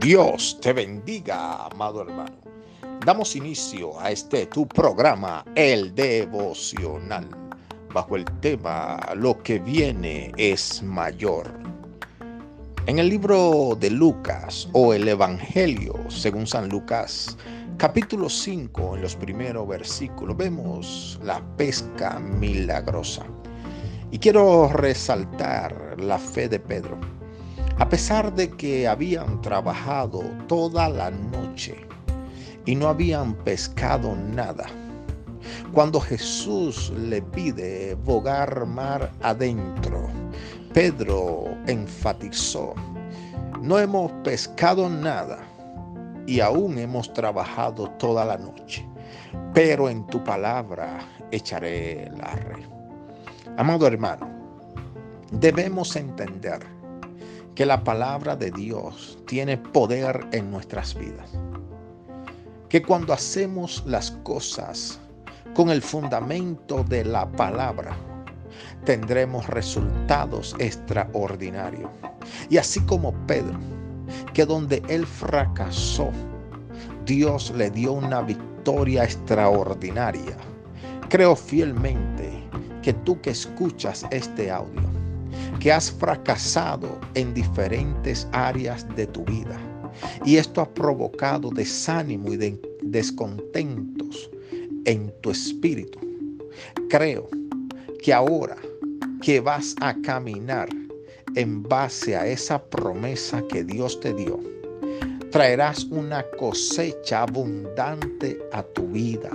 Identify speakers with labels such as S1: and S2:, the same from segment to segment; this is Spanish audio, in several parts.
S1: Dios te bendiga, amado hermano. Damos inicio a este tu programa, el devocional, bajo el tema Lo que viene es mayor. En el libro de Lucas o el Evangelio según San Lucas, capítulo 5, en los primeros versículos, vemos la pesca milagrosa. Y quiero resaltar la fe de Pedro a pesar de que habían trabajado toda la noche y no habían pescado nada, cuando Jesús le pide bogar mar adentro, Pedro enfatizó, no hemos pescado nada y aún hemos trabajado toda la noche, pero en tu palabra echaré la red. Amado hermano, debemos entender que la palabra de Dios tiene poder en nuestras vidas. Que cuando hacemos las cosas con el fundamento de la palabra, tendremos resultados extraordinarios. Y así como Pedro, que donde él fracasó, Dios le dio una victoria extraordinaria. Creo fielmente que tú que escuchas este audio, que has fracasado en diferentes áreas de tu vida. Y esto ha provocado desánimo y descontentos en tu espíritu. Creo que ahora que vas a caminar en base a esa promesa que Dios te dio, traerás una cosecha abundante a tu vida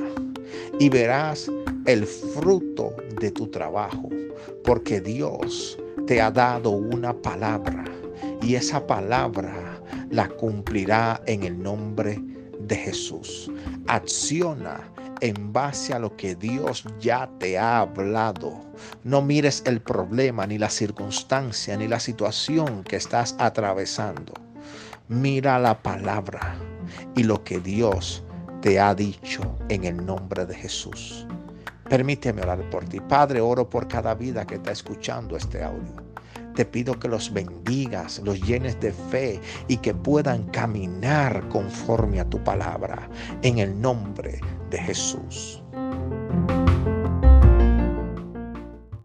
S1: y verás el fruto de tu trabajo, porque Dios te ha dado una palabra y esa palabra la cumplirá en el nombre de Jesús. Acciona en base a lo que Dios ya te ha hablado. No mires el problema, ni la circunstancia, ni la situación que estás atravesando. Mira la palabra y lo que Dios te ha dicho en el nombre de Jesús. Permíteme orar por ti. Padre, oro por cada vida que está escuchando este audio. Te pido que los bendigas, los llenes de fe y que puedan caminar conforme a tu palabra. En el nombre de Jesús.